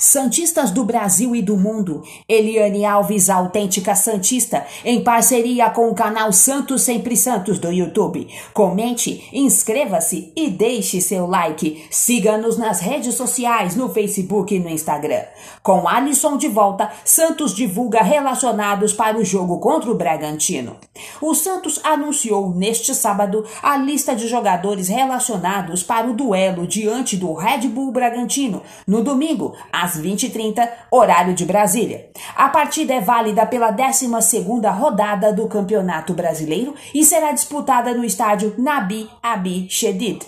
Santistas do Brasil e do mundo, Eliane Alves, autêntica Santista, em parceria com o canal Santos Sempre Santos do YouTube. Comente, inscreva-se e deixe seu like. Siga-nos nas redes sociais, no Facebook e no Instagram. Com Alisson de volta, Santos divulga relacionados para o jogo contra o Bragantino. O Santos anunciou neste sábado a lista de jogadores relacionados para o duelo diante do Red Bull Bragantino, no domingo, às às 20h30, horário de Brasília. A partida é válida pela 12ª rodada do Campeonato Brasileiro e será disputada no estádio Nabi Abi Shedid.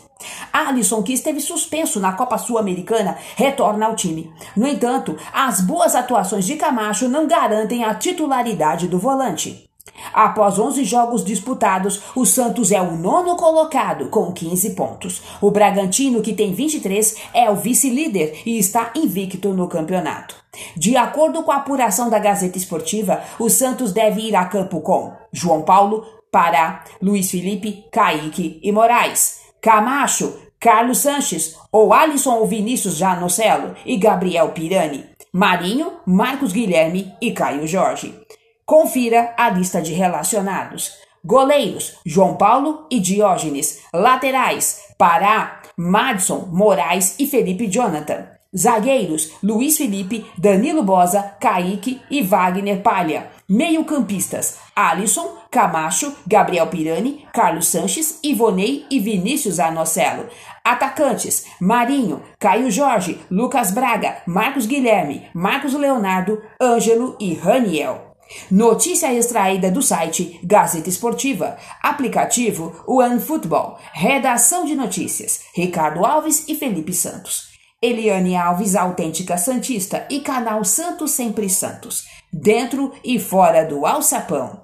Alisson, que esteve suspenso na Copa Sul-Americana, retorna ao time. No entanto, as boas atuações de Camacho não garantem a titularidade do volante. Após 11 jogos disputados, o Santos é o nono colocado, com 15 pontos. O Bragantino, que tem 23, é o vice-líder e está invicto no campeonato. De acordo com a apuração da Gazeta Esportiva, o Santos deve ir a campo com João Paulo, Pará, Luiz Felipe, Kaique e Moraes, Camacho, Carlos Sanches, ou Alisson ou Vinícius Janocelo e Gabriel Pirani, Marinho, Marcos Guilherme e Caio Jorge. Confira a lista de relacionados. Goleiros: João Paulo e Diógenes. Laterais: Pará, Madson, Moraes e Felipe Jonathan. Zagueiros: Luiz Felipe, Danilo Bosa, Kaique e Wagner Palha. Meio-campistas: Alisson, Camacho, Gabriel Pirani, Carlos Sanches, Ivonei e Vinícius Anocelo. Atacantes: Marinho, Caio Jorge, Lucas Braga, Marcos Guilherme, Marcos Leonardo, Ângelo e Raniel. Notícia extraída do site Gazeta Esportiva, aplicativo OneFootball, redação de notícias, Ricardo Alves e Felipe Santos. Eliane Alves, autêntica Santista e canal Santos Sempre Santos, dentro e fora do alçapão.